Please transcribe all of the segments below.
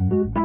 Idée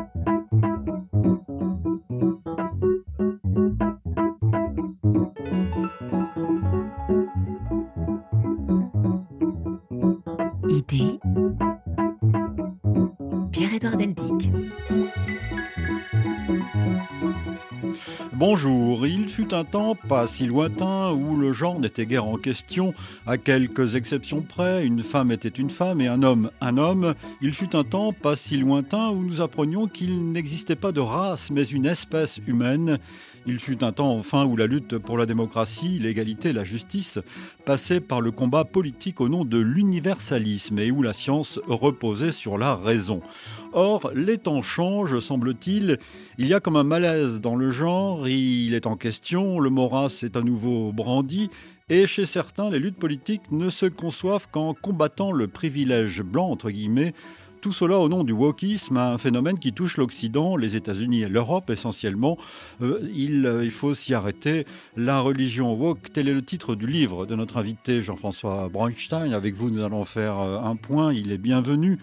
Bonjour, il fut un temps pas si lointain où le genre n'était guère en question, à quelques exceptions près, une femme était une femme et un homme un homme. Il fut un temps pas si lointain où nous apprenions qu'il n'existait pas de race mais une espèce humaine. Il fut un temps enfin où la lutte pour la démocratie, l'égalité, la justice passait par le combat politique au nom de l'universalisme et où la science reposait sur la raison. Or, les temps changent, semble-t-il. Il y a comme un malaise dans le genre, il est en question, le moras est à nouveau brandi, et chez certains, les luttes politiques ne se conçoivent qu'en combattant le privilège blanc, entre guillemets, tout cela au nom du wokisme, un phénomène qui touche l'Occident, les États-Unis et l'Europe essentiellement. Euh, il, il, faut s'y arrêter. La religion woke, tel est le titre du livre de notre invité Jean-François Braunstein. Avec vous, nous allons faire euh, un point. Il est bienvenu.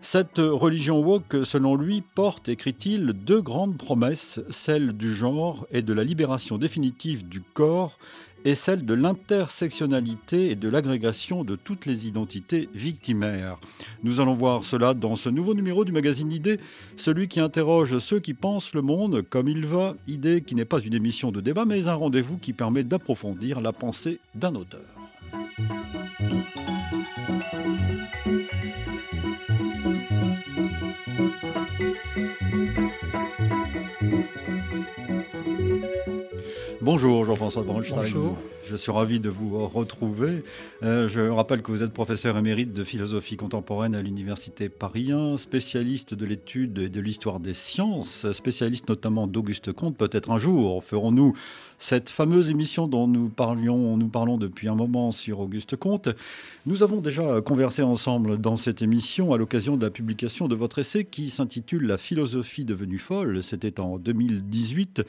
Cette religion woke, selon lui, porte, écrit-il, deux grandes promesses, celle du genre et de la libération définitive du corps, et celle de l'intersectionnalité et de l'agrégation de toutes les identités victimaires. Nous allons voir cela dans ce nouveau numéro du magazine Idée, celui qui interroge ceux qui pensent le monde comme il va, Idée qui n'est pas une émission de débat, mais un rendez-vous qui permet d'approfondir la pensée d'un auteur. Bonjour Jean-François Braunstein. Bonjour. Je suis ravi de vous retrouver. Euh, je rappelle que vous êtes professeur émérite de philosophie contemporaine à l'Université Paris 1, spécialiste de l'étude et de l'histoire des sciences, spécialiste notamment d'Auguste Comte. Peut-être un jour ferons-nous cette fameuse émission dont nous, parlions, nous parlons depuis un moment sur Auguste Comte. Nous avons déjà conversé ensemble dans cette émission à l'occasion de la publication de votre essai qui s'intitule La philosophie devenue folle. C'était en 2018.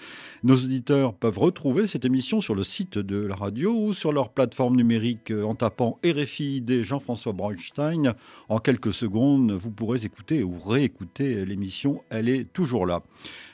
Nos auditeurs peuvent retrouver cette émission sur le site de la radio ou sur leur plateforme numérique en tapant RFI ID Jean-François Braunstein. En quelques secondes, vous pourrez écouter ou réécouter l'émission. Elle est toujours là.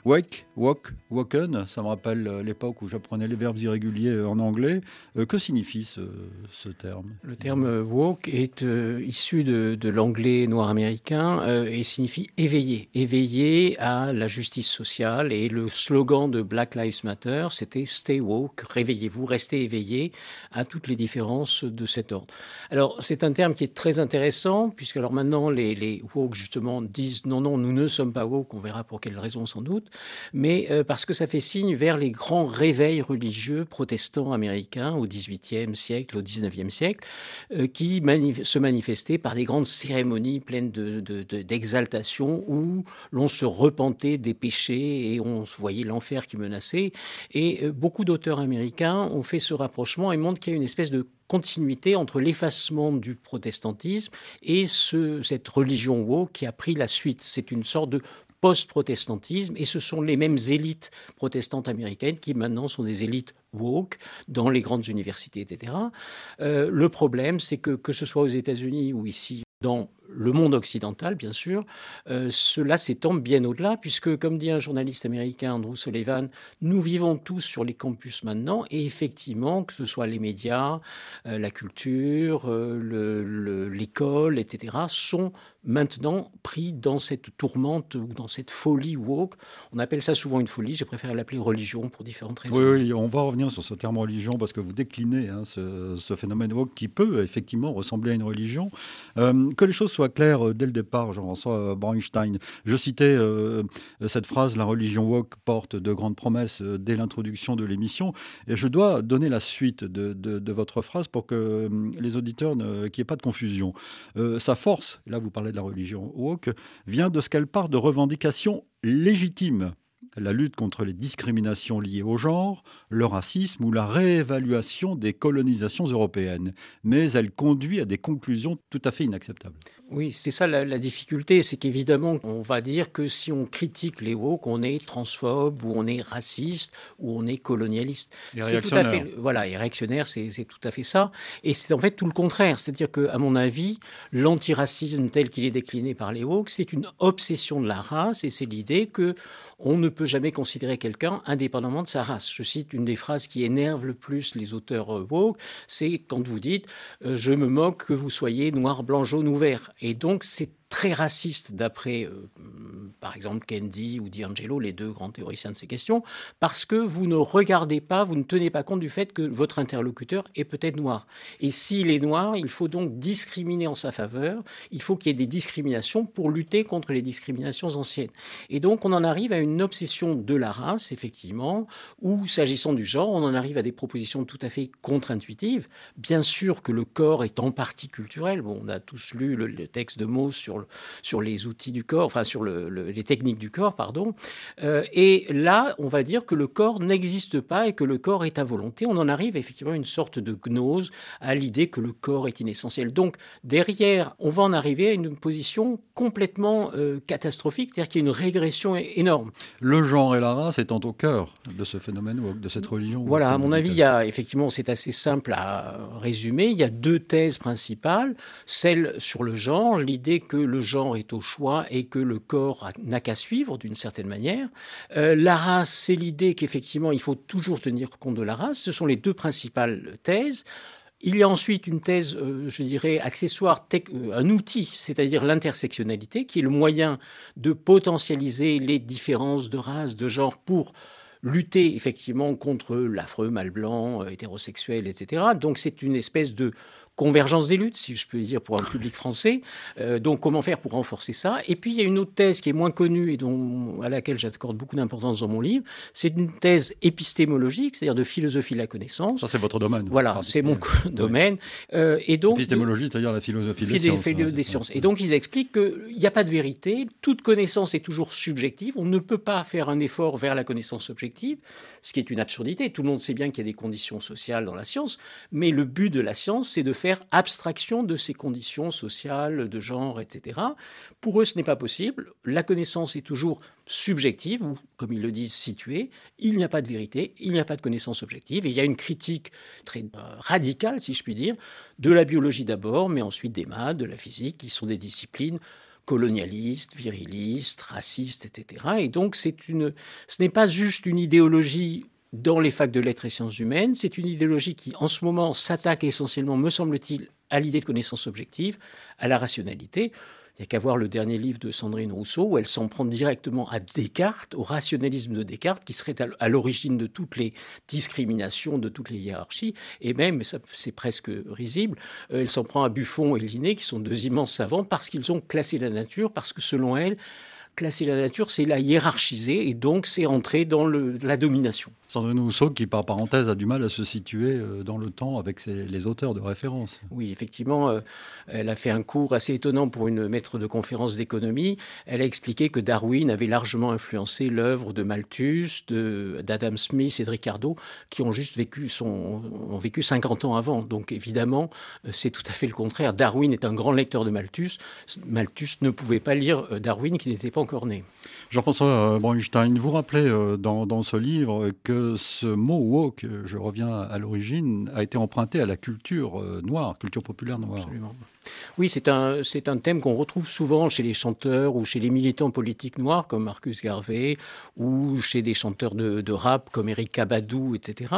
Wake, walk, woken, ça me rappelle l'époque où j'apprenais les verbes irréguliers en anglais. Euh, que signifie ce, terme? Le terme woke est euh, issu de, l'anglais noir américain euh, et signifie éveiller. Éveiller à la justice sociale. Et le slogan de Black Lives Matter, c'était Stay woke, réveillez-vous, restez éveillés à toutes les différences de cet ordre. Alors, c'est un terme qui est très intéressant, puisque alors maintenant, les, woke, justement, disent non, non, nous ne sommes pas woke, on verra pour quelles raisons sans doute mais euh, parce que ça fait signe vers les grands réveils religieux protestants américains au XVIIIe siècle, au XIXe siècle, euh, qui se manifestaient par des grandes cérémonies pleines d'exaltation de, de, où l'on se repentait des péchés et on voyait l'enfer qui menaçait. Et euh, d'auteurs américains ont fait ce rapprochement et montrent qu'il y a une espèce de continuité entre l'effacement du protestantisme et ce, cette religion woke qui a pris la suite. C'est une sorte de post-protestantisme, et ce sont les mêmes élites protestantes américaines qui maintenant sont des élites woke dans les grandes universités, etc. Euh, le problème, c'est que que ce soit aux États-Unis ou ici dans le monde occidental, bien sûr, euh, cela s'étend bien au-delà, puisque, comme dit un journaliste américain, Andrew Sullivan, nous vivons tous sur les campus maintenant, et effectivement, que ce soit les médias, euh, la culture, euh, l'école, le, etc., sont maintenant pris dans cette tourmente ou dans cette folie woke. On appelle ça souvent une folie, j'ai préféré l'appeler religion pour différentes raisons. Oui, on va revenir sur ce terme religion parce que vous déclinez hein, ce, ce, phénomène woke qui peut effectivement ressembler à une religion. Que les choses soient claires euh, dès le départ, Jean-François Braunstein. Je citais euh, cette phrase La religion woke porte de grandes promesses euh, dès l'introduction de l'émission. Et je dois donner la suite de, votre phrase pour que euh, les auditeurs, qu'il n'y ait pas de confusion. sa force, là vous parlez de la religion woke, vient de ce qu'elle part de revendications légitimes la lutte contre les discriminations liées au genre, le racisme ou la réévaluation des colonisations européennes. Mais elle conduit à des conclusions tout à fait inacceptables. Oui, c'est ça la, difficulté, c'est qu'évidemment, on va dire que si on critique les woke, on est transphobe, ou on est raciste, ou on est colonialiste. C'est tout à fait, voilà, et réactionnaire, c'est tout à fait ça. Et c'est en fait tout le contraire. C'est-à-dire que, à mon avis, l'antiracisme tel qu'il est décliné par les woke, c'est une obsession de la race, et c'est l'idée que on ne peut jamais considérer quelqu'un indépendamment de sa race. Je cite une des phrases qui énerve le plus les auteurs euh, woke, c'est quand vous dites euh, je me moque que vous soyez noir, blanc, jaune ou vert. Et donc c'est très raciste d'après, euh, par exemple, Kendi ou D'Angelo, les deux grands théoriciens de ces questions, parce que vous ne regardez pas, vous ne tenez pas compte du fait que votre interlocuteur est peut-être noir. Et s'il est noir, il faut donc discriminer en sa faveur, il faut qu'il y ait des discriminations pour lutter contre les discriminations anciennes. Et donc on en arrive à une obsession de la race, effectivement, ou s'agissant du genre, on en arrive à des propositions tout à fait contre-intuitives. Bien sûr que le corps est en partie culturel, bon, on a tous lu le, texte de Mauss sur sur, les outils du corps, enfin sur les techniques du corps, pardon. Euh, et là, on va dire que le corps n'existe pas et que le corps est à volonté. On en arrive effectivement à une sorte de gnose, à l'idée que le corps est inessentiel. Donc derrière, on va en arriver à une position complètement euh, catastrophique, c'est-à-dire qu'il y a une régression énorme. Le genre et la race étant au cœur de ce phénomène, de cette religion. Voilà, à mon avis, il y a effectivement, c'est assez simple à résumer. Il y a deux thèses principales. Celle sur le genre, l'idée que le genre est au choix et que le corps n'a qu'à suivre d'une certaine manière. Euh, la race, c'est l'idée qu'effectivement, il faut toujours tenir compte de la race. Ce sont les deux principales thèses. Il y a ensuite une thèse, euh, je dirais, accessoire, euh, un outil, c'est-à-dire l'intersectionnalité, qui est le moyen de potentialiser les différences de race, de genre pour lutter effectivement contre l'affreux mal blanc, hétérosexuel, etc. Donc c'est une espèce de convergence des luttes, si je peux dire, pour un public français. Euh, donc, comment faire pour renforcer ça? Et puis, il y a une autre thèse qui est moins connue et dont, à laquelle j'accorde beaucoup d'importance dans mon livre. C'est une thèse épistémologique, c'est-à-dire de philosophie de la connaissance. Ça, c'est votre domaine. Voilà, c'est mon domaine. Euh, et donc, épistémologie, c'est-à-dire la philosophie des, sciences, des sciences. Et donc, ils expliquent qu'il n'y a pas de vérité. Toute connaissance est toujours subjective. On ne peut pas faire un effort vers la connaissance objective, ce qui est une absurdité. Tout le monde sait bien qu'il y a des conditions sociales dans la science, mais le but de la science, c'est de faire abstraction de ces conditions sociales, de genre, etc. Pour eux, ce n'est pas possible. La connaissance est toujours subjective, ou comme ils le disent, située. Il n'y a pas de vérité, il n'y a pas de connaissance objective. Et il y a une critique très euh, radicale, si je puis dire, de la biologie d'abord, mais ensuite des maths, de la physique, qui sont des disciplines colonialistes, virilistes, racistes, etc. Et donc, une, ce n'est pas juste une idéologie dans les facs de lettres et sciences humaines. C'est une idéologie qui, en ce moment, s'attaque essentiellement, me semble-t-il, à l'idée de connaissance objective, à la rationalité. Il n'y a qu'à voir le dernier livre de Sandrine Rousseau, où elle s'en prend directement à Descartes, au rationalisme de Descartes, qui serait à l'origine de toutes les discriminations, de toutes les hiérarchies, et même, c'est presque risible, euh, elle s'en prend à Buffon et Linné, qui sont deux immenses savants, parce qu'ils ont classé la nature, parce que selon elle, classer la nature, c'est la hiérarchiser, et donc c'est entrer dans la domination. Sandrine Rousseau, qui par parenthèse a du mal à se situer euh, dans le temps avec les auteurs de référence. Oui, effectivement, euh, elle a fait un cours assez étonnant pour une maître de conférence d'économie. Elle a expliqué que Darwin avait largement influencé l'œuvre de Malthus, d'Adam Smith et de Ricardo, qui ont juste vécu, son, ont vécu 50 ans avant. Donc évidemment, euh, c'est tout à fait le contraire. Darwin est un grand lecteur de Malthus. Malthus ne pouvait pas lire Darwin qui n'était pas encore Jean-François Bronstein, vous rappelez dans, dans ce livre que ce mot woke, je reviens à l'origine, a été emprunté à la culture euh, noire, culture populaire noire. Absolument. Oui, c'est un, c'est un thème qu'on retrouve souvent chez les chanteurs ou chez les militants politiques noirs comme Marcus Garvey ou chez des chanteurs de, rap comme Eric Kabadou, etc.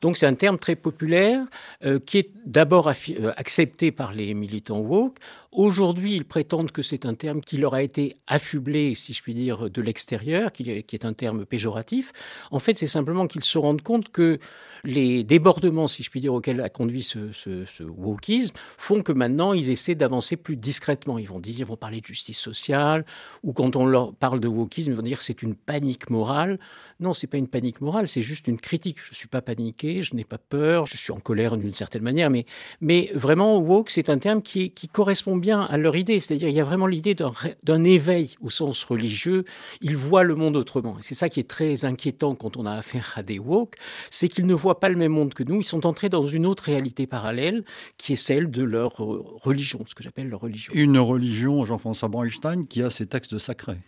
Donc c'est un terme très populaire euh, qui est d'abord euh, accepté par les militants woke. Aujourd'hui, ils prétendent que c'est un terme qui leur a été affublé, si je puis dire, de l'extérieur, qui est un terme péjoratif. En fait, c'est simplement qu'ils se rendent compte que les débordements, si je puis dire, auxquels a conduit ce, ce, wokisme font que maintenant, ils essaient d'avancer plus discrètement. Ils vont dire, ils vont parler de justice sociale, ou quand on leur parle de wokisme, ils vont dire c'est une panique morale. Non, c'est pas une panique morale, c'est juste une critique. Je suis pas paniqué, je n'ai pas peur, je suis en colère d'une certaine manière, mais, mais vraiment, woke, c'est un terme qui, correspond bien à leur idée. C'est-à-dire, il y a vraiment l'idée d'un éveil au sens religieux. Ils voient le monde autrement. Et c'est ça qui est très inquiétant quand on a affaire à des woke, c'est qu'ils ne voient pas le même monde que nous. Ils sont entrés dans une autre réalité parallèle qui est celle de leur religion, ce que j'appelle leur religion. Une religion, Jean-François Brandstein, qui a ses textes sacrés.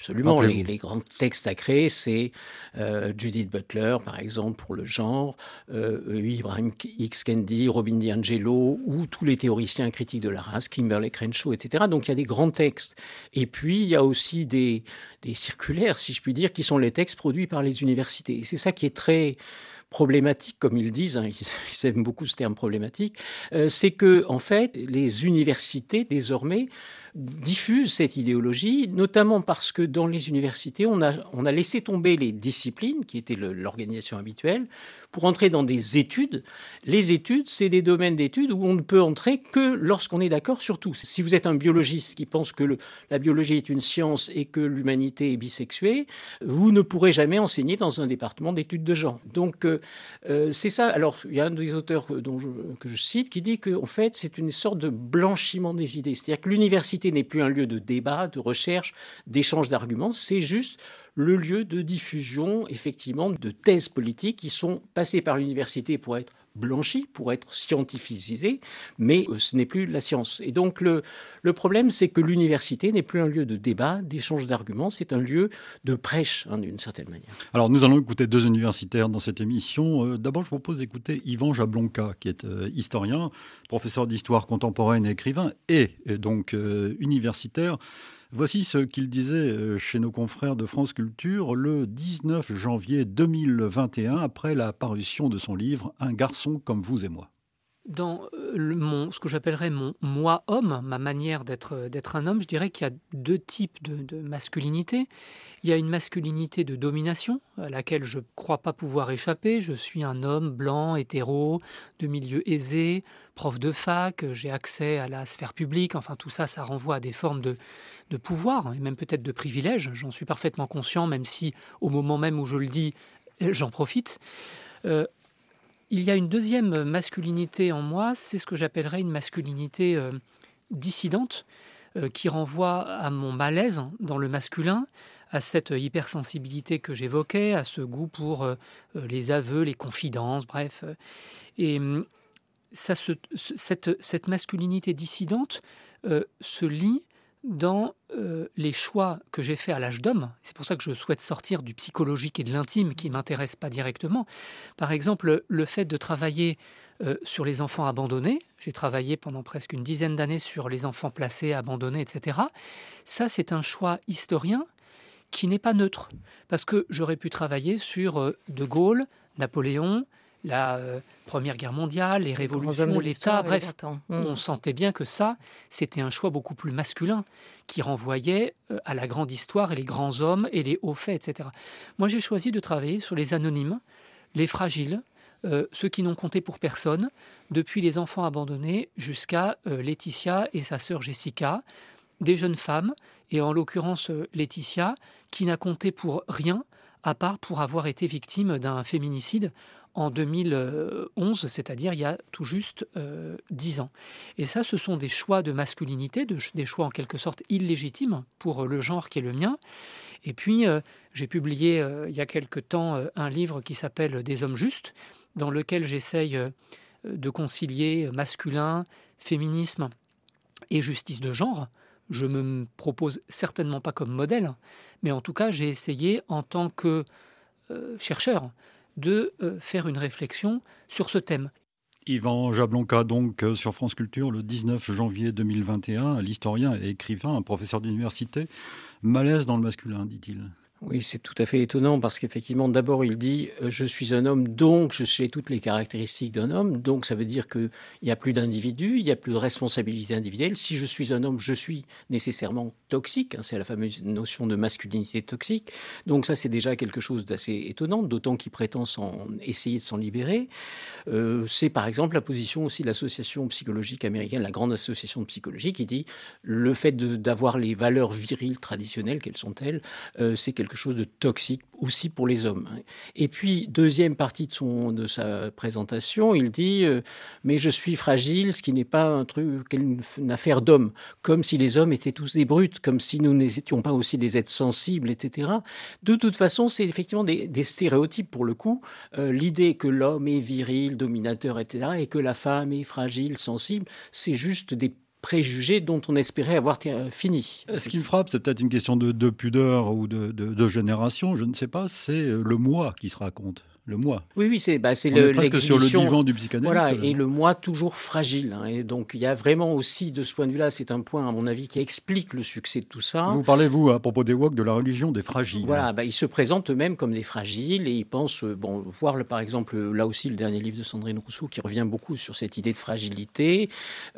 Absolument. Les, les, grands textes à créer, c'est euh, Judith Butler, par exemple, pour le genre, euh, Ibrahim X. Kendi, Robin DiAngelo, ou tous les théoriciens critiques de la race, Kimberley Crenshaw, etc. Donc il y a des grands textes. Et puis il y a aussi des, des circulaires, si je puis dire, qui sont les textes produits par les universités. C'est ça qui est très problématique, comme ils disent, hein, ils, aiment beaucoup ce terme problématique, euh, c'est que en fait les universités désormais diffusent cette idéologie, notamment parce que dans les universités on a on a laissé tomber les disciplines qui étaient l'organisation habituelle pour entrer dans des études. Les études, c'est des domaines d'études où on ne peut entrer que lorsqu'on est d'accord sur tout. Si vous êtes un biologiste qui pense que la biologie est une science et que l'humanité est bisexuée, vous ne pourrez jamais enseigner dans un département d'études de genre. Donc euh, euh, c'est ça. Alors il y a un des auteurs dont que je cite qui dit qu'en fait c'est une sorte de blanchiment des idées. C'est-à-dire que l'université n'est plus un lieu de débat, de recherche, d'échange d'arguments. C'est juste le lieu de diffusion, effectivement, de thèses politiques qui sont passées par l'université pour être blanchies, pour être scientificisées, mais euh, ce n'est plus la science. Et donc le, le problème, c'est que l'université n'est plus un lieu de débat, d'échange d'arguments, c'est un lieu de prêche, hein, d'une certaine manière. Alors nous allons écouter deux universitaires dans cette émission. Euh, d'abord, je propose d'écouter Yvan Jablonka, qui est euh, historien, professeur d'histoire contemporaine et écrivain, et donc universitaire. Voici ce qu'il disait euh, chez nos confrères de France Culture le 19 janvier 2021 après la parution de son livre Un garçon comme vous et moi dans euh, mon, ce que j'appellerais mon moi homme, ma manière d'être d'être un homme, je dirais qu'il y a deux types de, de, masculinité. Il y a une masculinité de domination à laquelle je ne crois pas pouvoir échapper. Je suis un homme blanc, hétéro, de milieu aisé, prof de fac, j'ai accès à la sphère publique. Enfin, tout ça, ça renvoie à des formes de, pouvoir et même peut-être de privilège. J'en suis parfaitement conscient, même si au moment même où je le dis, j'en profite. Euh, il y a une deuxième masculinité en moi, c'est ce que j'appellerais une masculinité euh, dissidente, euh, qui renvoie à mon malaise dans le masculin, à cette hypersensibilité que j'évoquais, à ce goût pour euh, les aveux, les confidences, bref. Et ça cette, cette, masculinité dissidente se lie dans euh, les choix que j'ai faits à l'âge d'homme, c'est pour ça que je souhaite sortir du psychologique et de l'intime qui ne m'intéresse pas directement. Par exemple, le fait de travailler euh, sur les enfants abandonnés, j'ai travaillé pendant presque une dizaine d'années sur les enfants placés, abandonnés, etc. Ça, c'est un choix historien qui n'est pas neutre, parce que j'aurais pu travailler sur euh, De Gaulle, Napoléon, la euh, Première Guerre mondiale, les révolutions, l'État, bref, on sentait bien que ça, c'était un choix beaucoup plus masculin qui renvoyait euh, à la grande histoire et les grands hommes et les hauts faits, etc. Moi, j'ai choisi de travailler sur les anonymes, les fragiles, euh, ceux qui n'ont compté pour personne, depuis les enfants abandonnés jusqu'à Laetitia et sa sœur Jessica, des jeunes femmes, et en l'occurrence Laetitia, qui n'a compté pour rien, à part pour avoir été victime d'un féminicide en 2011, c'est-à-dire il y a tout juste euh, dix ans. Et ça, ce sont des choix de masculinité, des choix en quelque sorte illégitimes pour le genre qui est le mien. Et puis, euh, j'ai publié euh, il y a quelque temps un livre qui s'appelle Des hommes justes, dans lequel j'essaye de concilier masculin, féminisme et justice de genre. Je me propose certainement pas comme modèle, mais en tout cas, j'ai essayé en tant que chercheur de euh, faire une réflexion sur ce thème. Yvan Jablonka, donc, euh, sur France Culture, le 19 janvier 2021, l'historien et écrivain, un professeur d'université. Malaise dans le masculin, dit-il. Oui, c'est tout à fait étonnant parce qu'effectivement, d'abord, il dit euh, je suis un homme, donc je suis toutes les caractéristiques d'un homme. Donc, ça veut dire qu'il n'y a plus d'individu, il n'y a plus de responsabilité individuelle. Si je suis un homme, je suis nécessairement toxique. Hein, c'est la fameuse notion de masculinité toxique. Donc, ça, c'est déjà quelque chose d'assez étonnant, d'autant qu'il prétend essayer de s'en libérer. Euh, c'est par exemple la position aussi de l'association psychologique américaine, la grande association de psychologie, qui dit le fait d'avoir les valeurs viriles traditionnelles, quelles sont-elles euh, C'est quelque chose de toxique aussi pour les hommes. Et puis, deuxième partie de, son, de sa présentation, il dit euh, Mais je suis fragile, ce qui n'est pas un truc, une, affaire d'homme. Comme si les hommes étaient tous des brutes, comme si nous n'étions pas aussi des êtres sensibles, etc. De toute façon, c'est effectivement des, stéréotypes pour le coup. Euh, l'idée que l'homme est viril, dominateur, etc., et que la femme est fragile, sensible, c'est juste des préjugés dont on espérait avoir fini. Ce qui me frappe, c'est peut-être une question de, pudeur ou de, de, génération, je ne sais pas, c'est le moi qui se raconte le moi. Oui, oui, c'est bah, c'est le presque sur le divan du psychanalyste. Voilà, et le moi toujours fragile. Hein. et donc il y a vraiment aussi de ce point de vue-là, c'est un point à mon avis qui explique le succès de tout ça. Vous parlez vous à propos des woks de la religion des fragiles. Voilà, bah, ils se présentent eux-mêmes comme des fragiles et ils pensent, euh, bon, voir le, par exemple là aussi le dernier livre de Sandrine Rousseau qui revient beaucoup sur cette idée de fragilité.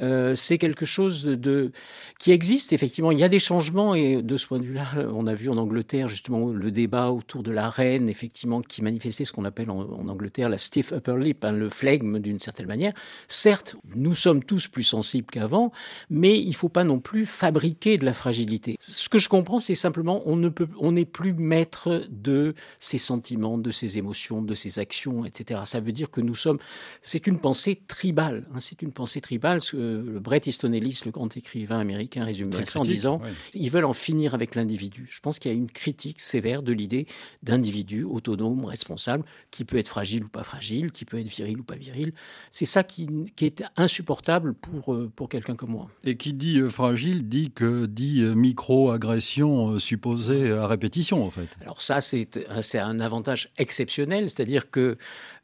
Euh, c'est quelque chose de, qui existe effectivement. Il y a des changements et de ce point de vue-là, on a vu en Angleterre justement le débat autour de la reine, effectivement, qui manifestait ce qu'on appelle en, Angleterre la stiff upper lip, hein, le flegme d'une certaine manière. Certes, nous sommes tous plus sensibles qu'avant, mais il ne faut pas non plus fabriquer de la fragilité. Ce que je comprends, c'est simplement on ne peut, on n'est plus maître de ses sentiments, de ses émotions, de ses actions, etc. Ça veut dire que nous sommes, c'est une pensée tribale. Hein, c'est une pensée tribale. Ce que Bret Easton Ellis, le grand écrivain américain, résume ça en disant ils veulent en finir avec l'individu. Je pense qu'il y a une critique sévère de l'idée d'individu autonome, responsable, qui peut être fragile ou pas fragile, qui peut être viril ou pas viril. C'est ça qui, est insupportable pour, euh, pour quelqu'un comme moi. Et qui dit euh, fragile dit que dit euh, micro-agression supposée à répétition, en fait. Alors ça, c'est un avantage exceptionnel, c'est-à-dire que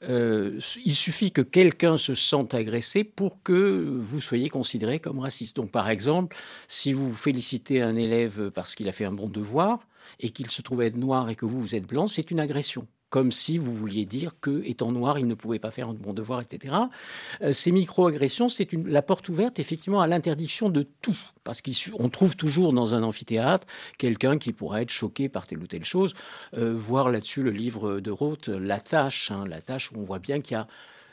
il suffit que quelqu'un se sente agressé pour que vous soyez considéré comme raciste. Donc par exemple, si vous félicitez un élève parce qu'il a fait un bon devoir, et qu'il se trouve être noir et que vous, vous êtes blanc, c'est une agression comme si vous vouliez dire que, étant noir, il ne pouvait pas faire un bon devoir, etc. Euh, ces micro-agressions, c'est la porte ouverte effectivement à l'interdiction de tout, parce qu'on trouve toujours dans un amphithéâtre quelqu'un qui pourrait être choqué par telle ou telle chose. Euh, voir là-dessus le livre de Roth, La Tâche, hein, La où on voit bien qu'il y a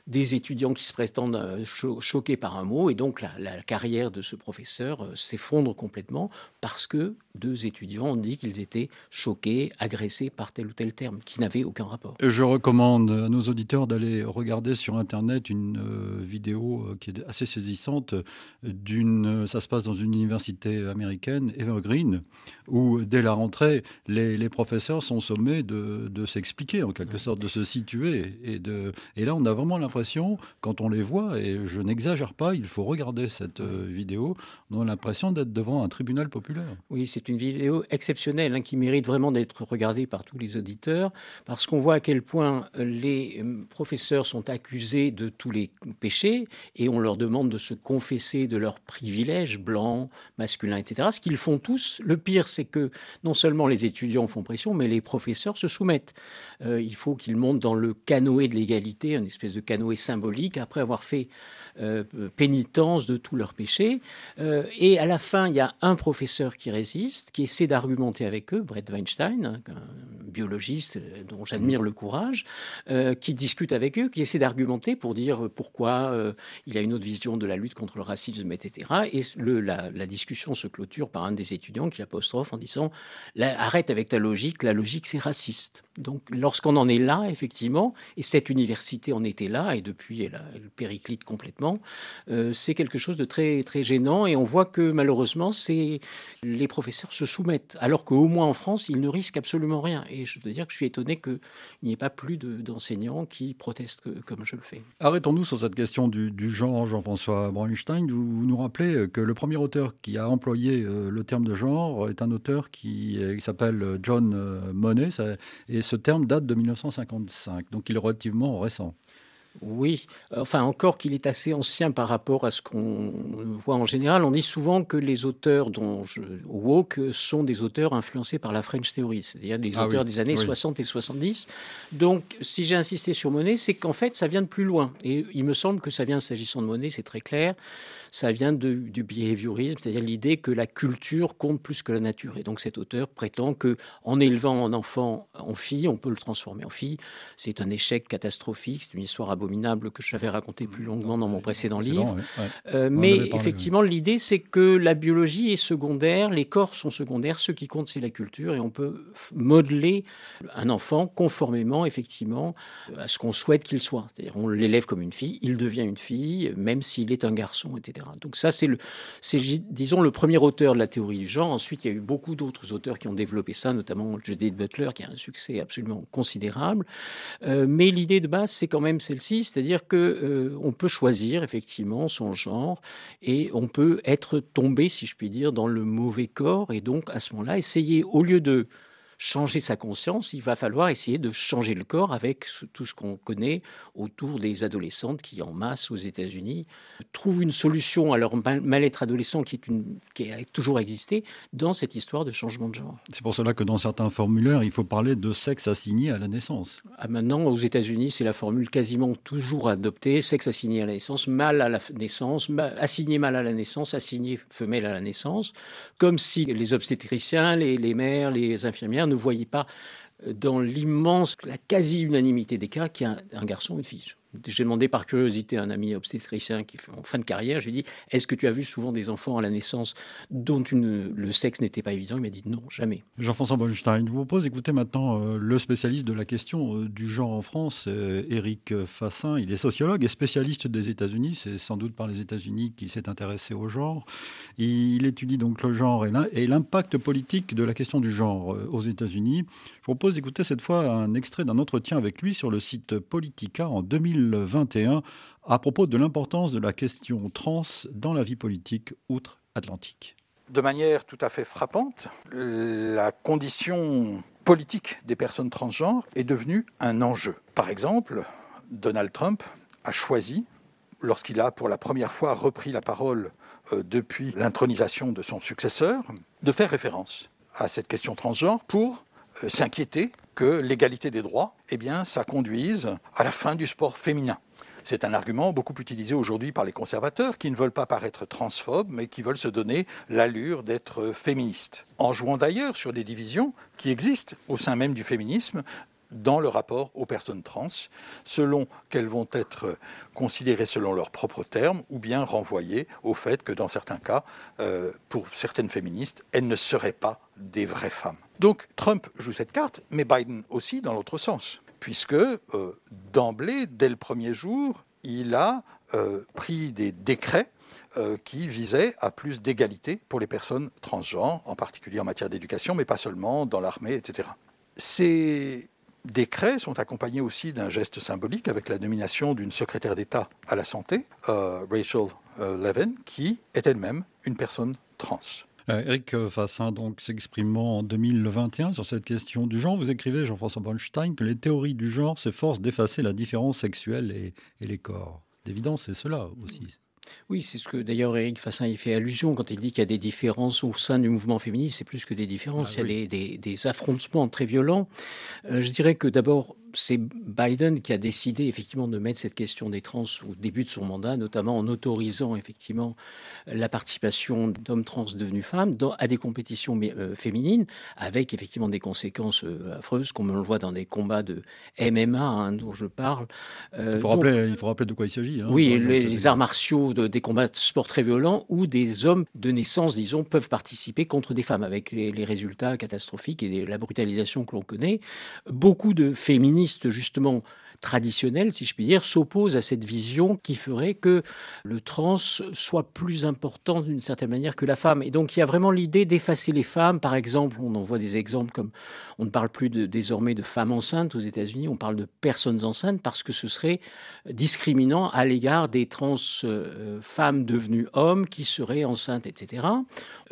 des étudiants qui se prétendent euh, choqués par un mot, et donc la, carrière de ce professeur s'effondre complètement parce que deux étudiants ont dit qu'ils étaient choqués, agressés par tel ou tel terme, qui n'avait aucun rapport. Je recommande à nos auditeurs d'aller regarder sur Internet une euh, vidéo qui est assez saisissante. D'une, ça se passe dans une université américaine, Evergreen, où dès la rentrée, les, professeurs sont sommés de, s'expliquer, en quelque sorte, de se situer. Et, de, et là, on a vraiment l'impression quand on les voit, et je n'exagère pas, il faut regarder cette euh, vidéo, on a l'impression d'être devant un tribunal populaire. Oui, c'est une vidéo exceptionnelle hein, qui mérite vraiment d'être regardée par tous les auditeurs, parce qu'on voit à quel point euh, les euh, professeurs sont accusés de tous les péchés, et on leur demande de se confesser de leurs privilèges blancs, masculins, etc. Ce qu'ils font tous. Le pire, c'est que non seulement les étudiants font pression, mais les professeurs se soumettent. il faut qu'ils montent dans le canoë de l'égalité, une espèce de canoë symbolique après avoir fait euh, pénitence de tous leurs péchés. Euh, et à la fin, il y a un professeur qui résiste, qui essaie d'argumenter avec eux, Brett Weinstein, hein, un biologiste euh, dont j'admire le courage, qui discute avec eux, qui essaie d'argumenter pour dire pourquoi il a une autre vision de la lutte contre le racisme, etc. Et la, discussion se clôture par un des étudiants qui l'apostrophe en disant Arrête avec ta logique, la logique c'est raciste. Donc lorsqu'on en est là, effectivement, et cette université en était là, et depuis elle, périclite complètement, euh, c'est quelque chose de très, très gênant. Et on voit que malheureusement, les professeurs se soumettent, alors qu'au moins en France, ils ne risquent absolument rien. Et je dois dire que je suis étonné qu'il n'y ait pas plus d'enseignants qui protestent comme je le fais. Arrêtons-nous sur cette question du, genre, Jean-François Braunstein. Vous, nous rappelez que le premier auteur qui a employé euh, le terme de genre est un auteur qui, qui s'appelle John Monet. et ce terme date de 1955, donc il est relativement récent. Oui, enfin encore qu'il est assez ancien par rapport à ce qu'on voit en général. On dit souvent que les auteurs dont je woke sont des auteurs influencés par la French Theory, c'est-à-dire des ah auteurs des années 60 et 70. Donc si j'ai insisté sur Monet, c'est qu'en fait ça vient de plus loin. Et il me semble que ça vient, s'agissant de Monet, c'est très clair, ça vient de, du behaviorisme, c'est-à-dire l'idée que la culture compte plus que la nature. Et donc cet auteur prétend que en élevant un enfant en fille, on peut le transformer en fille. C'est un échec catastrophique, c'est une histoire abominable que j'avais raconté plus longuement dans mon précédent livre. Euh, mais effectivement, l'idée, c'est que la biologie est secondaire, les corps sont secondaires, ce qui compte, c'est la culture, et on peut modeler un enfant conformément, effectivement, à ce qu'on souhaite qu'il soit. C'est-à-dire, on l'élève comme une fille, il devient une fille, même s'il est un garçon, etc. Donc ça, c'est, le, disons, le premier auteur de la théorie du genre. Ensuite, il y a eu beaucoup d'autres auteurs qui ont développé ça, notamment Judith Butler, qui a un succès absolument considérable. Euh, mais l'idée de base, c'est quand même celle-ci, c'est-à-dire que euh, on peut choisir effectivement son genre et on peut être tombé, si je puis dire, dans le mauvais corps et donc à ce moment-là, essayer au lieu de changer sa conscience, il va falloir essayer de changer le corps avec tout ce qu'on connaît autour des adolescentes qui, en masse aux États-Unis, trouvent une solution à leur mal-être adolescent qui, est une, qui a toujours existé dans cette histoire de changement de genre. C'est pour cela que dans certains formulaires, il faut parler de sexe assigné à la naissance. Ah, maintenant, aux États-Unis, c'est la formule quasiment toujours adoptée sexe assigné à la naissance, mâle à la naissance, assigné mâle à la naissance, assigné femelle à la naissance, comme si les obstétriciens, les, les mères, les infirmières ne voyez pas euh, dans l'immense, la quasi-unanimité des cas qu'il y a un garçon ou une fille. J'ai demandé par curiosité à un ami obstétricien qui fait en fin de carrière, je lui ai dit Est-ce que tu as vu souvent des enfants à la naissance dont le sexe n'était pas évident? Il m'a dit Non, jamais. Jean-François Bonstein, je vous propose d'écouter maintenant euh, le spécialiste de la question euh, du genre en France, euh, Éric Fassin. Il est sociologue et spécialiste des États-Unis. C'est sans doute par les États-Unis qu'il s'est intéressé au genre. Il étudie donc le genre et l'impact politique de la question du genre aux États-Unis. Je vous propose d'écouter cette fois un extrait d'un entretien avec lui sur le site Politica en 2000. 2021 à propos de l'importance de la question trans dans la vie politique outre-Atlantique. De manière tout à fait frappante, la condition politique des personnes transgenres est devenue un enjeu. Par exemple, Donald Trump a choisi, lorsqu'il a pour la première fois repris la parole euh, depuis l'intronisation de son successeur, de faire référence à cette question transgenre pour euh, s'inquiéter que l'égalité des droits, eh bien, ça conduise à la fin du sport féminin. C'est un argument beaucoup utilisé aujourd'hui par les conservateurs qui ne veulent pas paraître transphobes, mais qui veulent se donner l'allure d'être féministes. En jouant d'ailleurs sur des divisions qui existent au sein même du féminisme, dans le rapport aux personnes trans, selon qu'elles vont être considérées selon leurs propres termes ou bien renvoyées au fait que dans certains cas, euh, pour certaines féministes, elles ne seraient pas des vraies femmes. Donc Trump joue cette carte, mais Biden aussi dans l'autre sens, puisque euh, d'emblée, dès le premier jour, il a euh, pris des décrets qui visaient à plus d'égalité pour les personnes transgenres, en particulier en matière d'éducation, mais pas seulement dans l'armée, etc. C'est décrets sont accompagnés aussi d'un geste symbolique avec la nomination d'une secrétaire d'État à la santé, euh, Rachel euh, Levin, qui est elle-même une personne trans. Eric euh, Fassin, donc s'exprimant en 2021 sur cette question du genre, vous écrivez, Jean-François Bronstein, que les théories du genre s'efforcent d'effacer la différence sexuelle et, et les corps. D'évidence, c'est cela aussi. Oui, c'est ce que d'ailleurs Eric Fassin y fait allusion quand il dit qu'il y a des différences au sein du mouvement féministe. C'est plus que des différences, ah il y a des, des, affrontements très violents. Euh, je dirais que d'abord, c'est Biden qui a décidé effectivement de mettre cette question des trans au début de son mandat, notamment en autorisant effectivement la participation d'hommes trans devenus femmes dans, à des compétitions euh, féminines, avec effectivement des conséquences euh, affreuses, comme on le voit dans des combats de MMA hein, dont je parle. Euh, il, faut rappeler, il, faut rappeler, de quoi il s'agit. Hein. oui, les, arts martiaux, de, des combats de sport très violents, où des hommes de naissance, disons, peuvent participer contre des femmes, avec les, les résultats catastrophiques et la brutalisation que l'on connaît. Beaucoup de féministes justement traditionnel, si je puis dire, s'oppose à cette vision qui ferait que le trans soit plus important d'une certaine manière que la femme. Et donc il y a vraiment l'idée d'effacer les femmes. Par exemple, on en voit des exemples comme on ne parle plus de, désormais de femmes enceintes aux États-Unis, on parle de personnes enceintes parce que ce serait discriminant à l'égard des trans euh, femmes devenues hommes qui seraient enceintes, etc.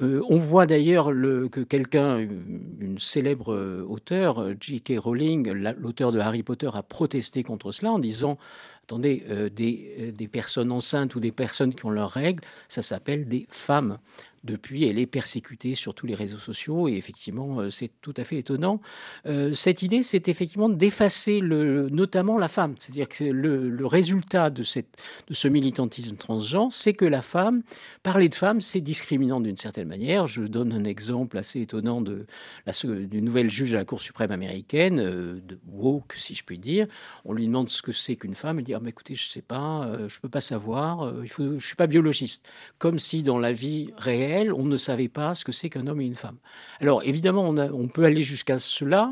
Euh, on voit d'ailleurs que quelqu'un, une célèbre auteur, J.K. Rowling, l'auteur de Harry Potter, a protesté contre cela en disant attendez, des, des, personnes enceintes ou des personnes qui ont leurs règles, ça s'appelle des femmes. Depuis, elle est persécutée sur tous les réseaux sociaux et effectivement, euh, c'est tout à fait étonnant. Euh, cette idée, c'est effectivement d'effacer le, notamment la femme. C'est-à-dire que le, résultat de, cette, de ce militantisme transgenre, c'est que la femme, parler de femme, c'est discriminant d'une certaine manière. Je donne un exemple assez étonnant de la, d'une nouvelle juge à la Cour suprême américaine, euh, de woke, si je puis dire. On lui demande ce que c'est qu'une femme. Elle dit ah, mais écoutez, je sais pas, je peux pas savoir. il faut, je suis pas biologiste. Comme si dans la vie réelle on ne savait pas ce que c'est qu'un homme et une femme. Alors évidemment, on, peut aller jusqu'à cela.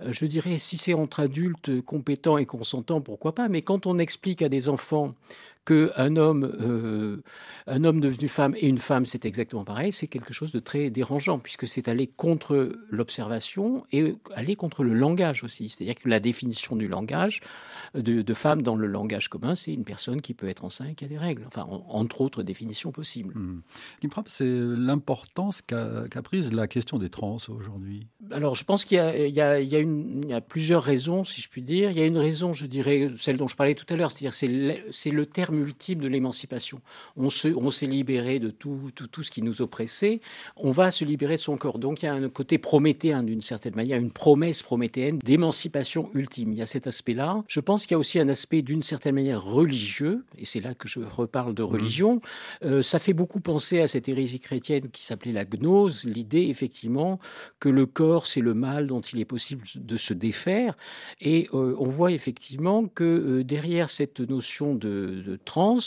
Euh, je dirais, si c'est entre adultes compétents et consentants, pourquoi pas? Mais quand on explique à des enfants qu'un homme, euh, un homme devenu femme et une femme, c'est exactement pareil, c'est quelque chose de très dérangeant, puisque c'est aller contre l'observation et aller contre le langage aussi. C'est-à-dire que la définition du langage, de, femme dans le langage commun, c'est une personne qui peut être enceinte et qui a des règles, enfin, entre autres définitions possibles. Mmh. Ce qui me frappe, c'est l'importance qu'a prise la question des trans aujourd'hui? Alors, je pense qu'il y, y, y, a plusieurs raisons, si je puis dire. Il y a une raison, je dirais, celle dont je parlais tout à l'heure, c'est-à-dire c'est le terme ultime de l'émancipation. On s'est on libéré de tout, tout, tout, ce qui nous oppressait, on va se libérer de son corps. Donc il y a un côté prométhéen d'une certaine manière, une promesse prométhéenne d'émancipation ultime. Il y a cet aspect-là. Je pense qu'il y a aussi un aspect d'une certaine manière religieux, et c'est là que je reparle de religion. Euh, ça fait beaucoup penser à cette hérésie chrétienne qui s'appelait la gnose, l'idée effectivement que le corps c'est le mal dont il est possible de se défaire. Et euh, on voit effectivement que euh, derrière cette notion de, de trans,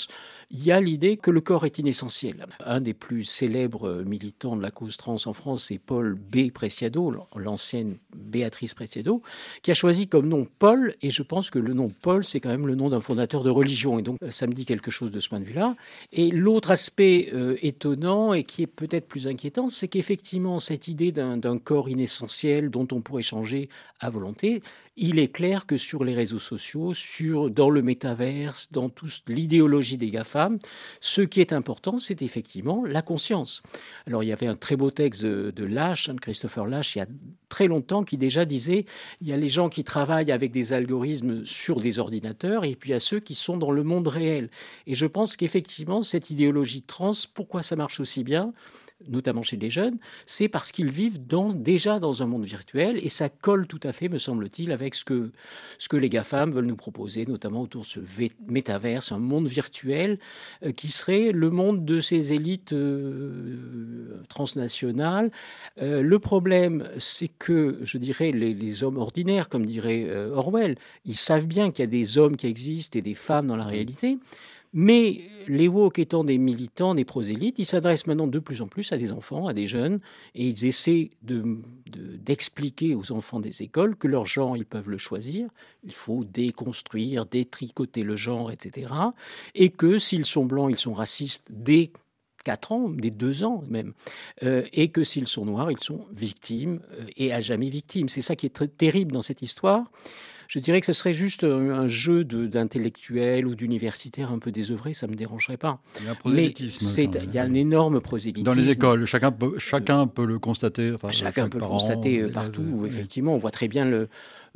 il y a l'idée que le corps est inessentiel. Un des plus célèbres militants de la cause trans en France, c'est Paul B. Preciado, l'ancienne Béatrice Preciado, qui a choisi comme nom Paul, et je pense que le nom Paul, c'est quand même le nom d'un fondateur de religion, et donc ça me dit quelque chose de ce point de vue-là. Et l'autre aspect euh, étonnant, et qui est peut-être plus inquiétant, c'est qu'effectivement, cette idée d'un corps inessentiel dont on pourrait changer à volonté, il est clair que sur les réseaux sociaux, sur, dans le métaverse, dans toute l'idéologie des GAFAM, ce qui est important, c'est effectivement la conscience. Alors, il y avait un très beau texte de, de Lash, hein, de Christopher Lash, il y a très longtemps, qui déjà disait il y a les gens qui travaillent avec des algorithmes sur des ordinateurs, et puis il y a ceux qui sont dans le monde réel. Et je pense qu'effectivement, cette idéologie trans, pourquoi ça marche aussi bien? Notamment chez les jeunes, c'est parce qu'ils vivent déjà dans un monde virtuel et ça colle tout à fait, me semble-t-il, avec ce que, ce que les GAFAM veulent nous proposer, notamment autour de ce métaverse, un monde virtuel euh, qui serait le monde de ces élites euh, transnationales. Euh, le problème, c'est que, je dirais, les, les, hommes ordinaires, comme dirait Orwell, ils savent bien qu'il y a des hommes qui existent et des femmes dans la réalité. Mais les woke étant des militants, des prosélytes, ils s'adressent maintenant de plus en plus à des enfants, à des jeunes, et ils essaient d'expliquer de, aux enfants des écoles que leur genre, ils peuvent le choisir. Il faut déconstruire, détricoter le genre, etc. Et que s'ils sont blancs, ils sont racistes dès 4 ans, dès 2 ans même, euh, et que s'ils sont noirs, ils sont victimes euh, et à jamais victimes. C'est ça qui est très terrible dans cette histoire. Je dirais que ce serait juste un, jeu d'intellectuels ou d'universitaires un peu désœuvrés, ça ne me dérangerait pas. Il y a un prosélytisme. il y a un énorme prosélytisme. Dans les écoles, chacun peut, chacun peut le constater. chacun peut le constater euh, partout. Effectivement, on voit très bien le,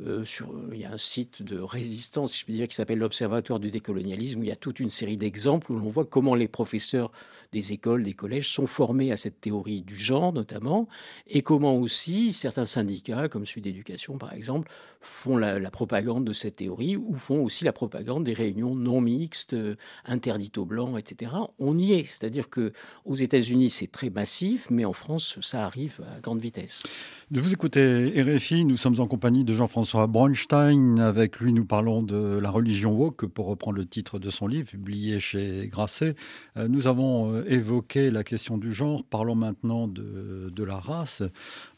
euh, sur, il y a un site de résistance, si je peux dire, qui s'appelle l'Observatoire du décolonialisme, où il y a toute une série d'exemples où l'on voit comment les professeurs des écoles, des collèges sont formés à cette théorie du genre notamment, et comment aussi certains syndicats, comme celui d'éducation par exemple, font la, propagande de cette théorie ou font aussi la propagande des réunions non mixtes, euh, interdites aux blancs, etc. On y est, c'est-à-dire que aux États-Unis c'est très massif, mais en France ça arrive à grande vitesse. De vous écouter RFI, nous sommes en compagnie de Jean-François Braunstein. Avec lui, nous parlons de la religion woke, pour reprendre le titre de son livre, publié chez Grasset. Euh, nous avons euh, évoqué la question du genre. Parlons maintenant de la race.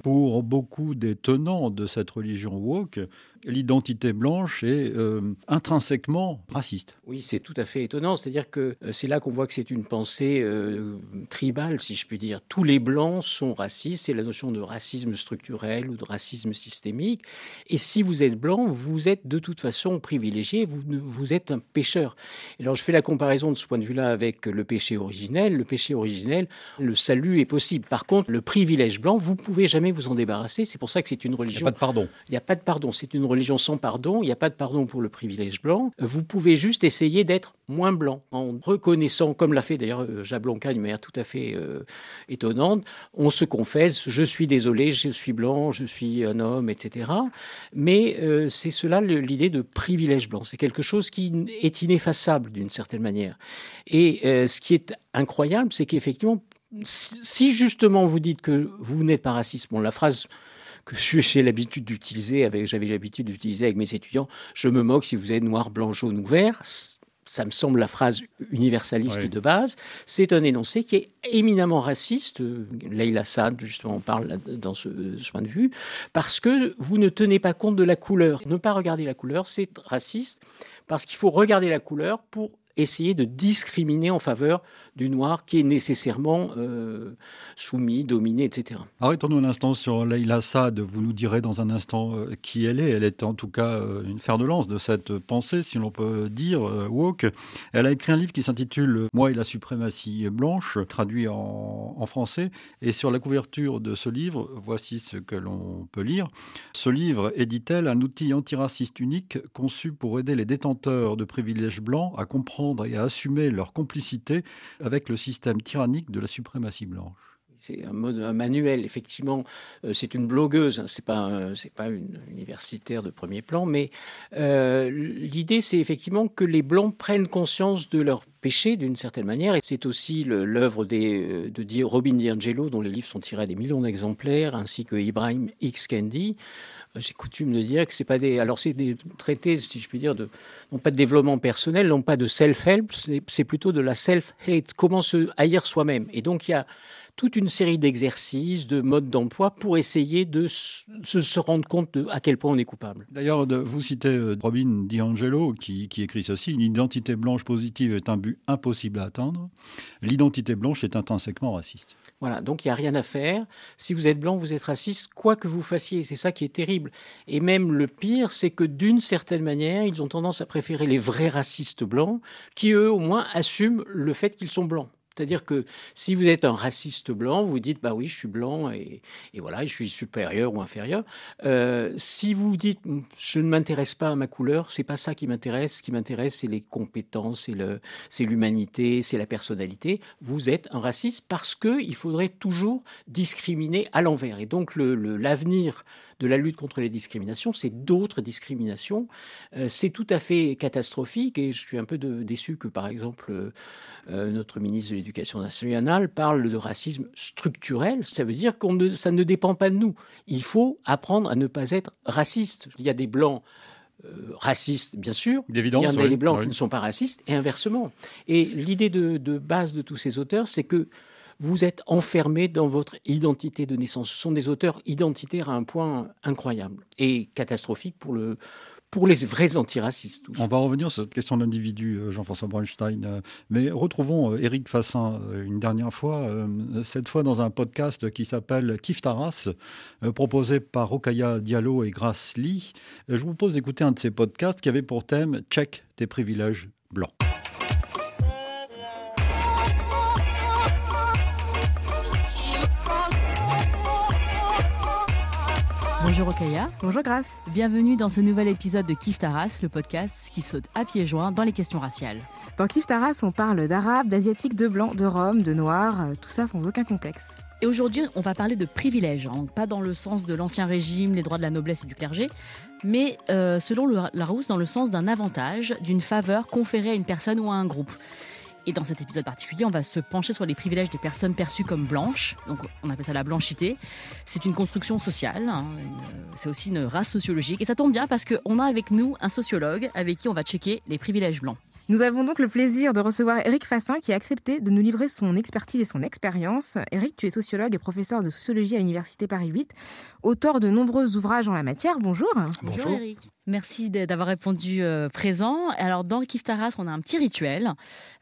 Pour beaucoup des tenants de cette religion woke, l'identité blanche est euh, intrinsèquement raciste. Oui, c'est tout à fait étonnant. C'est-à-dire que euh, c'est là qu'on voit que c'est une pensée euh, tribale, si je puis dire. Tous les blancs sont racistes. C'est la notion de racisme structurel ou de racisme systémique. Et si si vous êtes blanc, vous êtes de toute façon privilégié, vous, vous êtes un pécheur. Et alors je fais la comparaison de ce point de vue-là avec le péché originel. Le péché originel, le salut est possible. Par contre, le privilège blanc, vous pouvez jamais vous en débarrasser. C'est pour ça que c'est une religion. Il n'y a pas de pardon. Il n'y a pas de pardon. C'est une religion sans pardon. Il n'y a pas de pardon pour le privilège blanc. Vous pouvez juste essayer d'être moins blanc en reconnaissant, comme l'a fait d'ailleurs euh, Jablonka d'une manière tout à fait euh, étonnante, on se confesse, je suis désolé, je suis blanc, je suis un homme, etc. Mais euh, c'est cela l'idée de privilège blanc. C'est quelque chose qui est ineffaçable d'une certaine manière. Et ce qui est incroyable, c'est qu'effectivement, si justement vous dites que vous n'êtes pas raciste, bon, la phrase que j'ai l'habitude d'utiliser, avec, j'avais l'habitude d'utiliser avec mes étudiants, je me moque si vous êtes noir, blanc, jaune ou vert, ça me semble la phrase universaliste de base, c'est un énoncé qui est éminemment raciste. Leila Saad, justement, parle dans ce, ce, point de vue, parce que vous ne tenez pas compte de la couleur. Ne pas regarder la couleur, c'est raciste, parce qu'il faut regarder la couleur pour essayer de discriminer en faveur du noir qui est nécessairement euh, soumis, dominé, etc. Arrêtons-nous un instant sur Leila Saad. Vous nous direz dans un instant euh, qui elle est. Elle est en tout cas euh, une fer de lance de cette pensée, si l'on peut dire, woke. Elle a écrit un livre qui s'intitule Moi et la suprématie blanche, traduit en, en français. Et sur la couverture de ce livre, voici ce que l'on peut lire. Ce livre est, dit-elle, un outil antiraciste unique conçu pour aider les détenteurs de privilèges blancs à comprendre et à assumer leur complicité le système tyrannique de la suprématie blanche. C'est un, un manuel, effectivement. Euh, c'est une blogueuse, hein, c'est pas c'est pas une universitaire de premier plan, mais euh, l'idée c'est effectivement que les blancs prennent conscience de leur péché d'une certaine manière. Et c'est aussi l'œuvre euh, de Robin DiAngelo, dont les livres sont tirés à des millions d'exemplaires, ainsi que Ibrahim X. Kendi. J'ai coutume de dire que c'est pas des. Alors c'est des traités, si je puis dire, de pas de développement personnel, non pas de self-help, c'est plutôt de la self-hate. Comment se haïr soi-même. Et donc il y a toute une série d'exercices, de modes d'emploi pour essayer de se, rendre compte de à quel point on est coupable. D'ailleurs, vous citez euh, Robin DiAngelo qui, qui écrit ceci Une identité blanche positive est un but impossible à atteindre. L'identité blanche est intrinsèquement raciste. Voilà, donc il n'y a rien à faire. Si vous êtes blanc, vous êtes raciste, quoi que vous fassiez. C'est ça qui est terrible. Et même le pire, c'est que d'une certaine manière, ils ont tendance à préférer les vrais racistes blancs, qui eux, au moins, assument le fait qu'ils sont blancs. C'est-à-dire que si vous êtes un raciste blanc, vous dites bah oui, je suis blanc et, voilà, je suis supérieur ou inférieur. Euh, si vous dites je ne m'intéresse pas à ma couleur, c'est pas ça qui m'intéresse. Ce qui m'intéresse, c'est les compétences, c'est l'humanité, c'est la personnalité. Vous êtes un raciste parce que il faudrait toujours discriminer à l'envers. Et donc l'avenir de la lutte contre les discriminations, c'est d'autres discriminations. Euh, c'est tout à fait catastrophique et je suis un peu déçu que, par exemple, euh, notre ministre de l'Éducation nationale parle de racisme structurel. Ça veut dire que ça ne dépend pas de nous. Il faut apprendre à ne pas être raciste. Il y a des blancs euh, racistes, bien sûr. Il y en a des blancs qui ne sont pas racistes, et inversement. Et l'idée de, de, base de tous ces auteurs, c'est que vous êtes enfermé dans votre identité de naissance. Ce sont des auteurs identitaires à un point incroyable et catastrophique pour le, pour les vrais antiracistes. On va revenir sur cette question de l'individu, euh, Jean-François Bronstein. Euh, mais retrouvons euh, Éric Fassin une dernière fois, cette fois dans un podcast qui s'appelle Kif Taras, proposé par Rokaya Diallo et Grace Lee. Je vous propose d'écouter un de ces podcasts qui avait pour thème Check tes privilèges blancs. Bonjour Okaya. Bonjour Grace. Bienvenue dans ce nouvel épisode de Kif Taras, le podcast qui saute à pieds joints dans les questions raciales. Dans Kif Taras, on parle d'arabes, d'asiatiques, de blancs, de roms, de noirs, euh, tout ça sans aucun complexe. Et aujourd'hui, on va parler de privilèges, hein. pas dans le sens de l'ancien régime, les droits de la noblesse et du clergé, mais euh, selon le Larousse, dans le sens d'un avantage, d'une faveur conférée à une personne ou à un groupe. Et dans cet épisode particulier, on va se pencher sur les privilèges des personnes perçues comme blanches. Donc, on appelle ça la blanchité. C'est une construction sociale. Hein, c'est aussi une race sociologique. Et ça tombe bien parce qu'on a avec nous un sociologue avec qui on va checker les privilèges blancs. Nous avons donc le plaisir de recevoir Eric Fassin qui a accepté de nous livrer son expertise et son expérience. Eric, tu es sociologue et professeur de sociologie à l'Université Paris 8, auteur de nombreux ouvrages en la matière. Bonjour. Bonjour Eric. Merci d'avoir répondu euh, présent. Alors, dans Kif Taras, on a un petit rituel.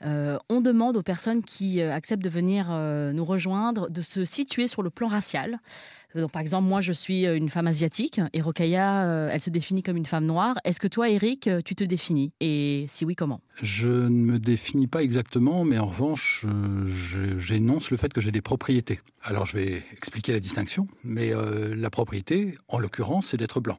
Euh, on demande aux personnes qui euh, acceptent de venir nous rejoindre de se situer sur le plan racial. Donc, par exemple, moi, je suis une femme asiatique et Rokaya, elle se définit comme une femme noire. Est-ce que toi, Eric, tu te définis? Et si oui, comment? Je ne me définis pas exactement, mais en revanche, j'énonce le fait que j'ai des propriétés. Alors, je vais expliquer la distinction, mais la propriété, en l'occurrence, c'est d'être blanc.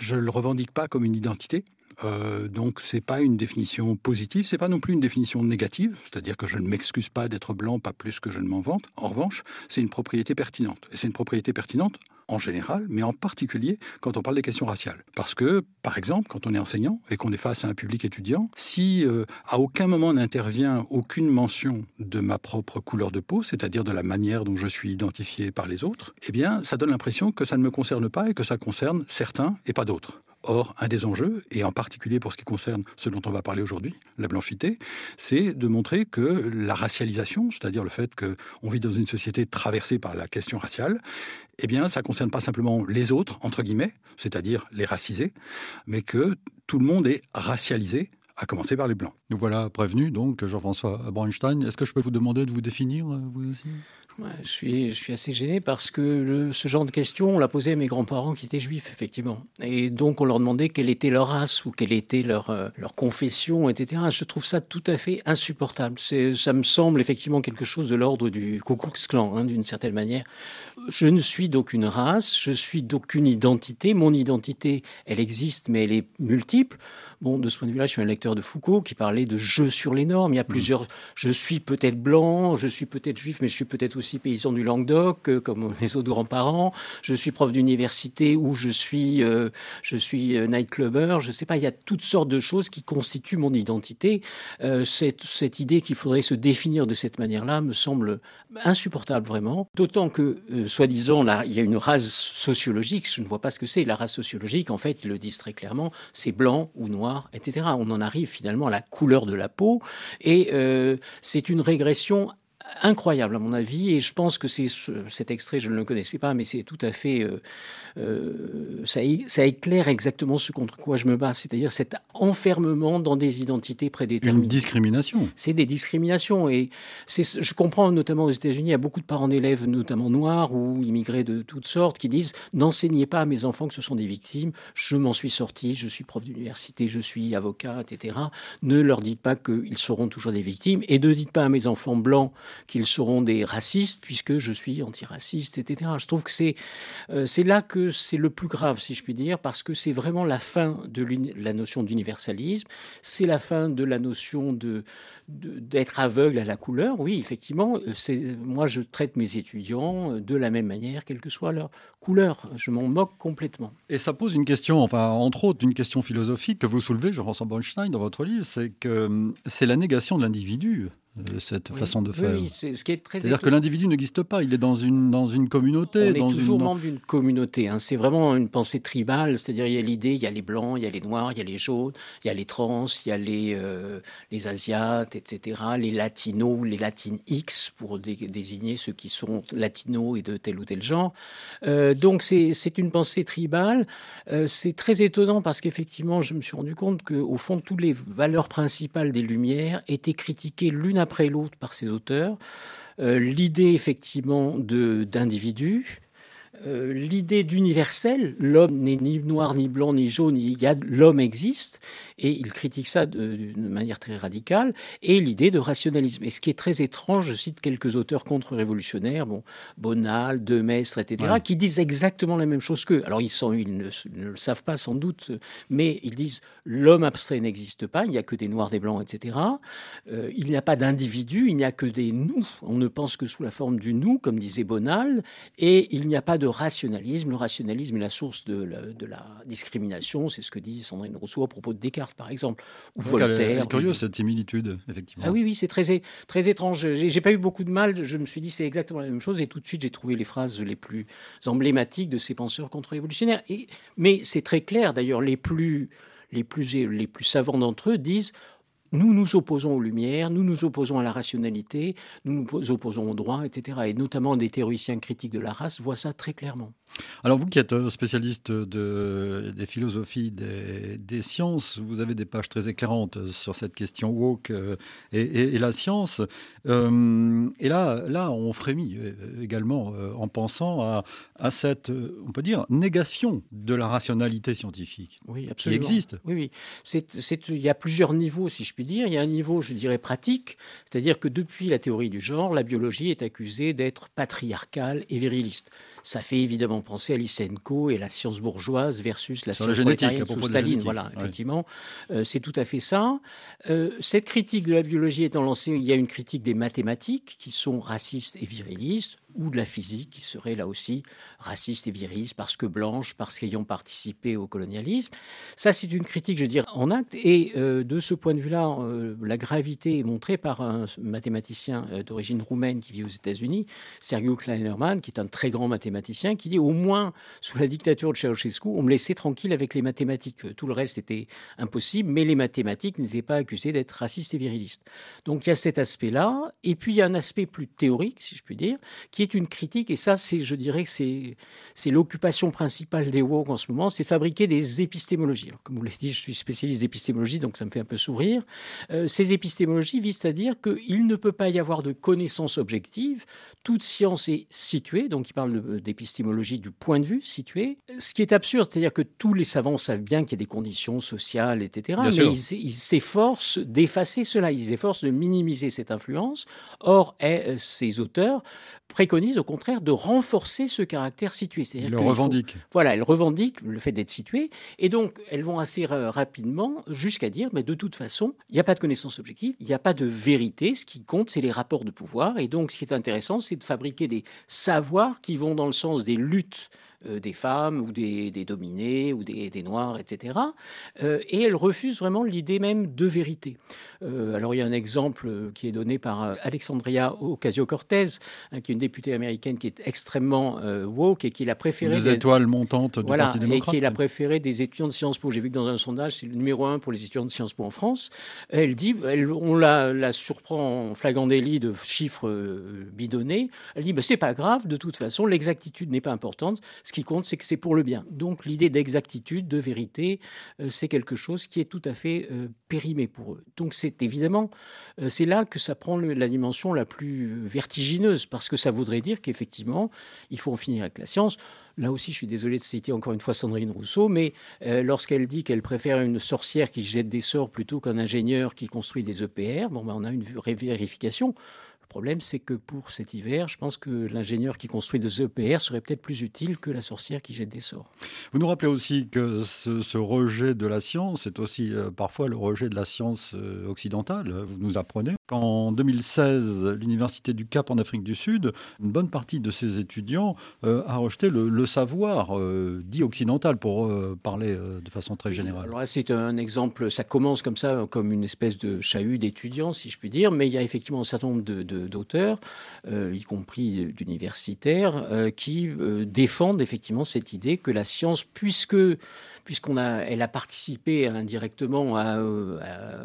Je ne le revendique pas comme une identité. Euh, donc c'est pas une définition positive, c'est pas non plus une définition négative, c'est-à-dire que je ne m'excuse pas d'être blanc, pas plus que je ne m'en vante. En revanche, c'est une propriété pertinente. Et c'est une propriété pertinente en général, mais en particulier quand on parle des questions raciales. Parce que, par exemple, quand on est enseignant et qu'on est face à un public étudiant, si euh, à aucun moment n'intervient aucune mention de ma propre couleur de peau, c'est-à-dire de la manière dont je suis identifié par les autres, eh bien, ça donne l'impression que ça ne me concerne pas et que ça concerne certains et pas d'autres. Or, un des enjeux, et en particulier pour ce qui concerne ce dont on va parler aujourd'hui, la blanchité, c'est de montrer que la racialisation, c'est-à-dire le fait qu'on vit dans une société traversée par la question raciale, eh bien, ça ne concerne pas simplement les autres, entre guillemets, c'est-à-dire les racisés, mais que tout le monde est racialisé à commencer par les Blancs. Nous voilà prévenus, donc, Jean-François Braunstein. Est-ce que je peux vous demander de vous définir, euh, vous aussi? Je, suis, assez gêné parce que ce genre de questions, on l'a posé à mes grands-parents qui étaient juifs, effectivement. Et donc, on leur demandait quelle était leur race ou quelle était leur, euh, confession, etc. Je trouve ça tout à fait insupportable. Ça me semble effectivement quelque chose de l'ordre du Ku Klux Klan, hein, d'une certaine manière. Je ne suis d'aucune race, je suis d'aucune identité. Mon identité, elle existe, mais elle est multiple. Bon, de ce point de vue-là, je suis un lecteur de Foucault qui parlait de jeu sur les normes. Il y a mmh. plusieurs. Je suis peut-être blanc, je suis peut-être juif, mais je suis peut-être aussi paysan du Languedoc, euh, comme les autres grands-parents. Je suis prof d'université ou je suis, euh, je suis euh, nightclubber. Je ne sais pas. Il y a toutes sortes de choses qui constituent mon identité. cette, cette idée qu'il faudrait se définir de cette manière-là me semble insupportable vraiment. D'autant que, soi-disant, là, il y a une race sociologique. Je ne vois pas ce que c'est. La race sociologique, en fait, ils le disent très clairement, c'est blanc ou noir etc. On en arrive finalement à la couleur de la peau et euh, c'est une régression incroyable à mon avis et je pense que c'est cet extrait je ne le connaissais pas mais c'est tout à fait euh, euh, ça, ça, éclaire exactement ce contre quoi je me bats c'est-à-dire cet enfermement dans des identités prédéterminées. Une discrimination. C'est des discriminations et je comprends notamment aux États-Unis il y a beaucoup de parents d'élèves notamment noirs ou immigrés de toutes sortes qui disent n'enseignez pas à mes enfants que ce sont des victimes je m'en suis sorti je suis prof d'université je suis avocat etc ne leur dites pas qu'ils seront toujours des victimes et ne dites pas à mes enfants blancs qu'ils seront des racistes puisque je suis antiraciste, etc. Je trouve que c'est euh, c'est là que c'est le plus grave, si je puis dire, parce que c'est vraiment la fin de la notion d'universalisme, c'est la fin de la notion d'être aveugle à la couleur. Oui, effectivement, c'est moi je traite mes étudiants de la même manière, quelle que soit leur couleur. Je m'en moque complètement. Et ça pose une question, enfin entre autres une question philosophique que vous soulevez, Jean-François Bornstein, dans votre livre, c'est que hum, c'est la négation de l'individu cette façon de faire. Oui, c'est ce qui est très. C'est-à-dire que l'individu n'existe pas, il est dans une dans une communauté. On est toujours membre d'une communauté. Hein. C'est vraiment une pensée tribale, c'est-à-dire il y a l'idée, il y a les blancs, il y a les noirs, il y a les jaunes, il y a les trans, il y a les euh, les asiates, etc. Les latinos, les latines X pour désigner ceux qui sont latinos et de tel ou tel genre. Euh, donc c'est c'est une pensée tribale. Euh, c'est très étonnant parce qu'effectivement, je me suis rendu compte que au fond, toutes les valeurs principales des Lumières étaient critiquées l'une après l'autre par ces auteurs. Euh, l'idée effectivement d'individus, euh, l'idée d'universel, l'homme n'est ni noir, ni blanc, ni jaune, l'homme existe, et il critique ça d'une manière très radicale, et l'idée de rationalisme. Et ce qui est très étrange, je cite quelques auteurs contre-révolutionnaires, bon, Bonal, Demestre, etc., qui disent exactement la même chose qu'eux. Alors ils, sont, ils ne, le savent pas sans doute, mais ils disent l'homme abstrait n'existe pas, il n'y a que des noirs, des blancs, etc. Euh, il n'y a pas d'individus, il n'y a que des nous. On ne pense que sous la forme du nous, comme disait Bonal, et il n'y a pas de rationalisme. Le rationalisme est la source de la, discrimination, c'est ce que dit Sandrine Rousseau à propos de Descartes, par exemple, ou Voltaire. C'est curieux cette similitude, effectivement. Ah oui, oui, c'est très, très étrange. J'ai pas eu beaucoup de mal. Je me suis dit c'est exactement la même chose, et tout de suite j'ai trouvé les phrases les plus emblématiques de ces penseurs contre-révolutionnaires. Mais c'est très clair, d'ailleurs, les plus les plus, les plus savants d'entre eux disent nous nous opposons aux lumières, nous nous opposons à la rationalité, nous nous opposons au droit, etc. Et notamment des théoriciens critiques de la race voient ça très clairement. Alors vous qui êtes euh, spécialiste de, des philosophies des, sciences, vous avez des pages très éclairantes sur cette question woke euh, et, la science. Euh, et là, là, on frémit également en pensant à, à, cette, on peut dire, négation de la rationalité scientifique oui, absolument. qui existe. Oui, oui. Il y a plusieurs niveaux, si je puis dire. Il y a un niveau, je dirais, pratique, c'est-à-dire que depuis la théorie du genre, la biologie est accusée d'être patriarcale et viriliste. Ça fait évidemment penser à Lysenko et la science bourgeoise versus la science prolétarienne sous Staline. Voilà, effectivement, euh, c'est tout à fait ça. Euh, cette critique de la biologie étant lancée, il y a une critique des mathématiques qui sont racistes et virilistes ou de la physique qui serait là aussi raciste et viriliste parce que blanche, parce qu'ayant participé au colonialisme. Ça, c'est une critique, je dire, en acte. Et euh, de ce point de vue-là, euh, la gravité est montrée par un mathématicien euh, d'origine roumaine qui vit aux États-Unis, Sergio Kleinerman, qui est un très grand mathématicien, qui dit au moins sous la dictature de Ceausescu, on me laissait tranquille avec les mathématiques. Tout le reste était impossible, mais les mathématiques n'étaient pas accusées d'être racistes et virilistes. Donc il y a cet aspect-là. Et puis il y a un aspect plus théorique, si je puis dire, qui est une critique, et ça, c'est, je dirais que c'est, c'est l'occupation principale des woke en ce moment, c'est fabriquer des épistémologies. Alors, comme vous l'avez dit, je suis spécialiste d'épistémologie, donc ça me fait un peu sourire. Euh, ces épistémologies visent à dire qu'il ne peut pas y avoir de connaissances objectives. Toute science est située, donc il parle d'épistémologie du point de vue situé. Ce qui est absurde, c'est-à-dire que tous les savants savent bien qu'il y a des conditions sociales, etc. mais ils, ils, s'efforcent d'effacer cela, ils s'efforcent de minimiser cette influence. Or, eh, ces auteurs préconise au contraire de renforcer ce caractère situé. Elles le revendiquent. Voilà, elles revendiquent le fait d'être situé. Et donc, elles vont assez rapidement jusqu'à dire, mais de toute façon, il n'y a pas de connaissance objective, il n'y a pas de vérité. Ce qui compte, c'est les rapports de pouvoir. Et donc, ce qui est intéressant, c'est de fabriquer des savoirs qui vont dans le sens des luttes des femmes ou des, dominés ou des, noirs, etc. Euh, et elle refuse vraiment l'idée même de vérité. Euh, alors il y a un exemple qui est donné par Alexandria Ocasio-Cortez, hein, qui est une députée américaine qui est extrêmement woke et qui l'a préféré. Des étoiles montantes du voilà, Parti démocrate. Et qui la préférée des étudiants de Sciences Po. J'ai vu que dans un sondage, c'est le numéro un pour les étudiants de Sciences Po en France. Elle dit, on la, surprend en flagrant délit de chiffres bidonnés. Elle dit, bah, c'est pas grave, de toute façon, l'exactitude n'est pas importante. Ce qui compte, c'est que c'est pour le bien. Donc l'idée d'exactitude, de vérité, euh, c'est quelque chose qui est tout à fait euh, périmé pour eux. Donc c'est évidemment, euh, c'est là que ça prend la dimension la plus vertigineuse, parce que ça voudrait dire qu'effectivement, il faut en finir avec la science. Là aussi, je suis désolé de citer encore une fois Sandrine Rousseau, mais lorsqu'elle dit qu'elle préfère une sorcière qui jette des sorts plutôt qu'un ingénieur qui construit des EPR, bon, ben, on a une vérification. Le problème, c'est que pour cet hiver, je pense que l'ingénieur qui construit des EPR serait peut-être plus utile que la sorcière qui jette des sorts. Vous nous rappelez aussi que ce, rejet de la science est aussi euh, parfois le rejet de la science euh, occidentale. Vous nous apprenez qu'en 2016, l'Université du Cap en Afrique du Sud, une bonne partie de ses étudiants euh, a rejeté le, savoir dit occidental, pour parler de façon très générale. Alors c'est un exemple, ça commence comme ça, comme une espèce de chahut d'étudiants, si je puis dire, mais il y a effectivement un certain nombre de d'auteurs, euh, y compris d'universitaires, euh, qui euh, défendent effectivement cette idée que la science, puisque puisqu'on a, elle a participé indirectement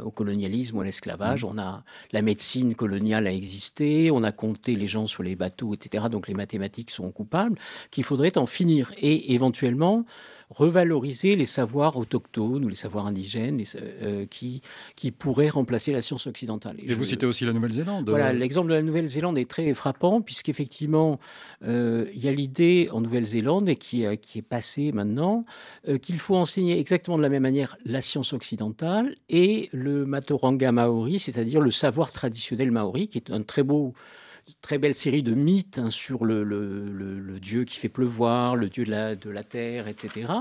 au colonialisme à l'esclavage. Mmh. On a la médecine coloniale a existé, on a compté les gens sur les bateaux, etc. Donc les mathématiques sont coupables. Qu'il faudrait en finir et éventuellement revaloriser les savoirs autochtones ou les savoirs indigènes euh, qui, qui pourraient remplacer la science occidentale. Et, vous citez aussi la Nouvelle-Zélande. Voilà, l'exemple de la Nouvelle-Zélande est très frappant puisqu'effectivement, euh, il y a l'idée en Nouvelle-Zélande et qui, qui est passée maintenant euh, qu'il faut enseigner exactement de la même manière la science occidentale et le Matoranga maori, c'est-à-dire le savoir traditionnel maori, qui est un très beau très belle série de mythes hein, sur le, dieu qui fait pleuvoir, le dieu de la, de la terre, etc.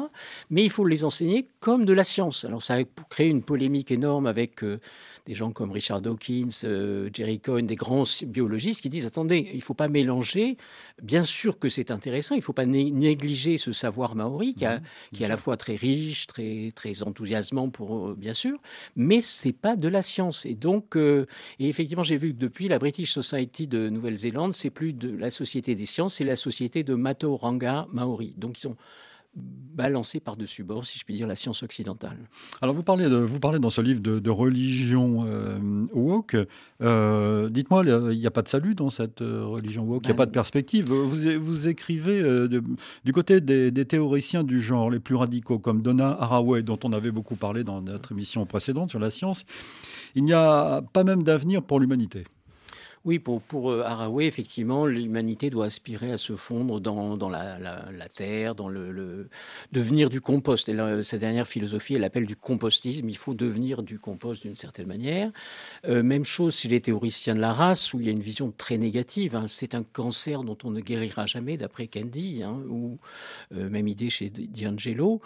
Mais il faut les enseigner comme de la science. Alors ça a créé une polémique énorme avec euh, des gens comme Richard Dawkins, euh, Jerry Cohen, des grands biologistes qui disent attendez, il ne faut pas mélanger. Bien sûr que c'est intéressant, il ne faut pas négliger ce savoir maori qui, a, qui est à la fois très riche, très, très enthousiasmant pour bien sûr, mais c'est pas de la science. Et donc, et effectivement, j'ai vu que depuis la British Society de Nouvelle-Zélande, c'est plus de la Société des sciences, c'est la Société de Matoranga Maori. Donc ils sont balancer par-dessus bord, si je puis dire, la science occidentale. Alors vous parlez, de, vous parlez dans ce livre de, religion euh, woke. Euh, dites-moi, il n'y a pas de salut dans cette euh, religion woke, il n'y a ben pas de perspective? Vous, vous écrivez du côté des, des, théoriciens du genre les plus radicaux, comme Donna Haraway, dont on avait beaucoup parlé dans notre émission précédente sur la science. Il n'y a pas même d'avenir pour l'humanité. Oui, pour, pour euh, Haraway, effectivement, l'humanité doit aspirer à se fondre dans, la, terre, dans le, devenir du compost. Et sa dernière philosophie, elle appelle du compostisme. Il faut devenir du compost d'une certaine manière. Euh, même chose chez les théoriciens de la race, où il y a une vision très négative. Hein. C'est un cancer dont on ne guérira jamais, d'après Candy, hein, ou euh, même idée chez D'Angelo.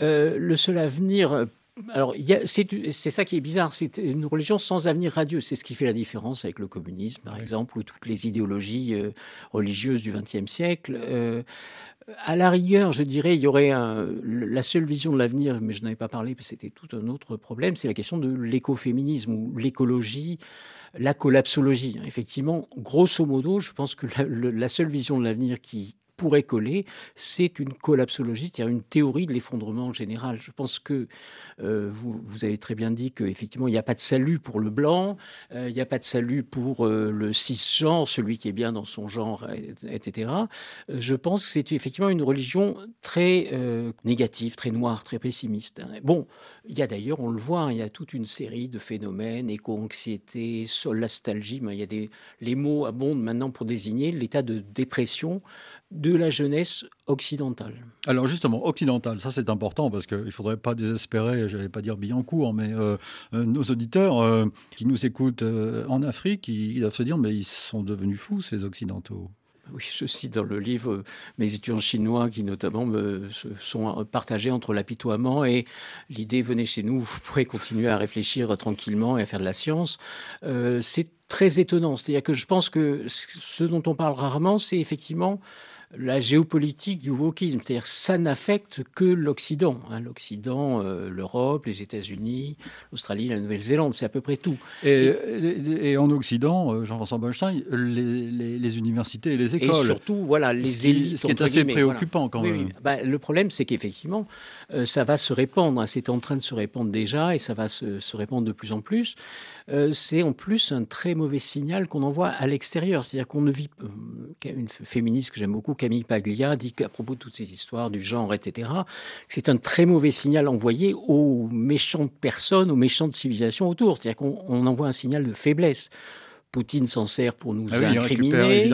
le seul avenir alors, c'est ça qui est bizarre, c'est une religion sans avenir radieux. C'est ce qui fait la différence avec le communisme, par exemple, ou toutes les idéologies euh, religieuses du XXe siècle. Euh, à la rigueur, je dirais, il y aurait la seule vision de l'avenir, mais je n'en avais pas parlé, parce que c'était tout un autre problème, c'est la question de l'écoféminisme ou l'écologie, la collapsologie. Effectivement, grosso modo, je pense que la seule vision de l'avenir qui, pourrait coller, c'est une collapsologie, c'est-à-dire une théorie de l'effondrement général. Je pense que euh, vous, avez très bien dit qu'effectivement, il n'y a pas de salut pour le blanc, euh, il n'y a pas de salut pour euh, le cisgenre, celui qui est bien dans son genre, etc. Je pense que c'est effectivement une religion très négative, très noire, très pessimiste. Bon, il y a d'ailleurs, on le voit, hein, il y a toute une série de phénomènes, éco-anxiété, solastalgie, il y a des, les mots abondent maintenant pour désigner l'état de dépression de la jeunesse occidentale. Alors justement, occidentale, ça c'est important parce qu'il ne faudrait pas désespérer, je n'allais pas dire Billancourt, mais euh, euh, nos auditeurs euh, qui nous écoutent en Afrique, ils, doivent se dire, mais ils sont devenus fous ces Occidentaux. Oui, je cite dans le livre mes étudiants chinois qui notamment me, sont partagés entre l'apitoiement et l'idée venez chez nous, vous pourrez continuer à réfléchir tranquillement et à faire de la science. c'est très étonnant. C'est-à-dire que je pense que ce dont on parle rarement, c'est effectivement la géopolitique du wokisme, c'est-à-dire ça n'affecte que l'Occident, hein. l'Occident, euh, l'Europe, les États-Unis, l'Australie, la Nouvelle-Zélande, c'est à peu près tout. Et, en Occident, euh, Jean-François Bonstein, les, universités et les écoles. Et surtout, voilà, les élites. Ce qui est assez préoccupant quand même. Bah, le problème, c'est qu'effectivement, euh, ça va se répandre. Hein. c'est en train de se répandre déjà et ça va se, se répandre de plus en plus. c'est en plus un très mauvais signal qu'on envoie à l'extérieur. C'est-à-dire qu'on ne vit. une féministe que j'aime beaucoup, Camille Paglia dit qu'à propos de toutes ces histoires du genre, etc., c'est un très mauvais signal envoyé aux méchantes personnes, aux méchantes civilisations autour. C'est-à-dire qu'on envoie un signal de faiblesse. Poutine s'en sert pour nous ah incriminer.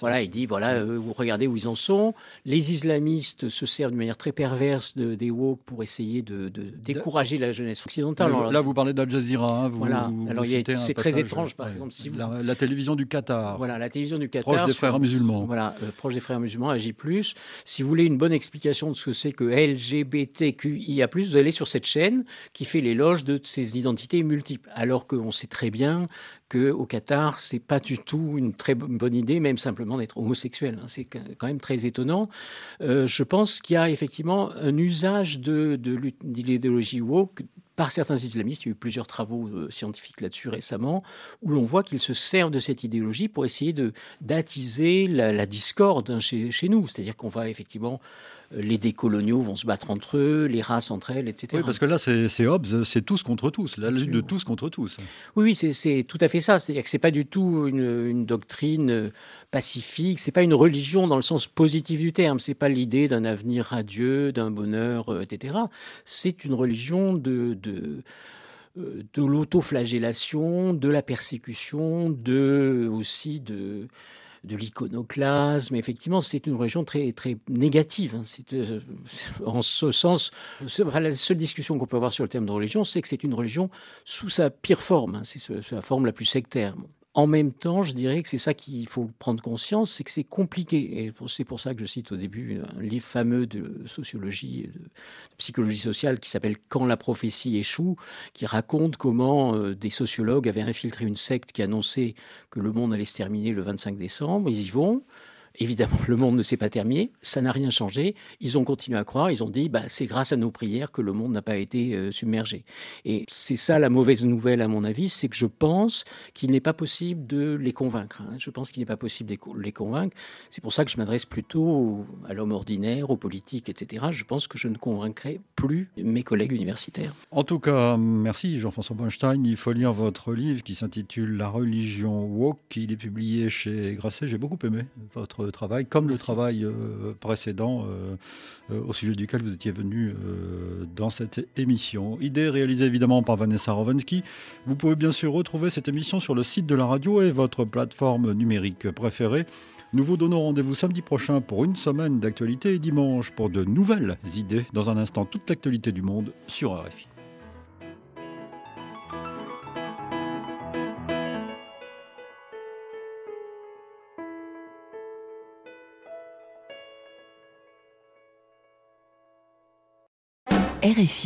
voilà, il dit voilà, euh, vous regardez où ils en sont. Les islamistes se servent de manière très perverse de, des woke pour essayer de, décourager la jeunesse occidentale. Là, vous parlez d'Al Jazeera. Hein, voilà. Alors c'est très étrange, par exemple, si la, télévision du Qatar. Voilà, la télévision du Qatar. Proche des frères musulmans. Voilà, euh, proche des frères musulmans, agit plus. Si vous voulez une bonne explication de ce que c'est que LGBTQIA+, vous allez sur cette chaîne qui fait l'éloge de ces identités multiples, alors qu'on sait très bien qu'au Qatar, c'est pas du tout une très bonne idée, même simplement d'être homosexuel. Hein. C'est quand même très étonnant. Euh, je pense qu'il y a effectivement un usage de, de l'idéologie woke par certains islamistes. Il y a eu plusieurs travaux euh, scientifiques là-dessus récemment, où l'on voit qu'ils se servent de cette idéologie pour essayer d'attiser la, discorde hein, chez, chez, nous. C'est-à-dire qu'on va effectivement les décoloniaux vont se battre entre eux, les races entre elles, etc. Oui, parce que là, c'est Hobbes, c'est tous contre tous, la lutte de tous contre tous. Oui, oui, c'est tout à fait ça. C'est-à-dire que c'est pas du tout une, doctrine euh, pacifique, c'est pas une religion dans le sens positif du terme. C'est pas l'idée d'un avenir radieux, d'un bonheur, euh, etc. C'est une religion de, de euh, de l'autoflagellation, de la persécution, de aussi de de l'iconoclasme. Effectivement, c'est une religion très, très négative. Hein. Euh, en ce sens, la seule discussion qu'on peut avoir sur le terme de religion, c'est que c'est une religion sous sa pire forme. Hein. C'est sa forme la plus sectaire. En même temps, je dirais que c'est ça qu'il faut prendre conscience, c'est que c'est compliqué. Et c'est pour ça que je cite au début un livre fameux de sociologie, de psychologie sociale qui s'appelle Quand la prophétie échoue, qui raconte comment euh, des sociologues avaient infiltré une secte qui annonçait que le monde allait se terminer le 25 décembre. Ils y vont. Évidemment, le monde ne s'est pas terminé, ça n'a rien changé. Ils ont continué à croire, ils ont dit bah, c'est grâce à nos prières que le monde n'a pas été euh, submergé. Et c'est ça la mauvaise nouvelle, à mon avis, c'est que je pense qu'il n'est pas possible de les convaincre. Hein. Je pense qu'il n'est pas possible de les convaincre. C'est pour ça que je m'adresse plutôt à l'homme ordinaire, aux politiques, etc. Je pense que je ne convaincrai plus mes collègues universitaires. En tout cas, merci Jean-François Bonstein. Il faut lire votre livre qui s'intitule La religion woke. Il est publié chez Grasset. J'ai beaucoup aimé votre travail, comme le travail euh, précédent euh, euh, au sujet duquel vous étiez venu dans cette émission. Idée réalisée évidemment par Vanessa Rovensky. Vous pouvez bien sûr retrouver cette émission sur le site de la radio et votre plateforme numérique préférée. Nous vous donnons rendez-vous samedi prochain pour une semaine d'actualité et dimanche pour de nouvelles idées. Dans un instant, toute l'actualité du monde sur RFI. RFI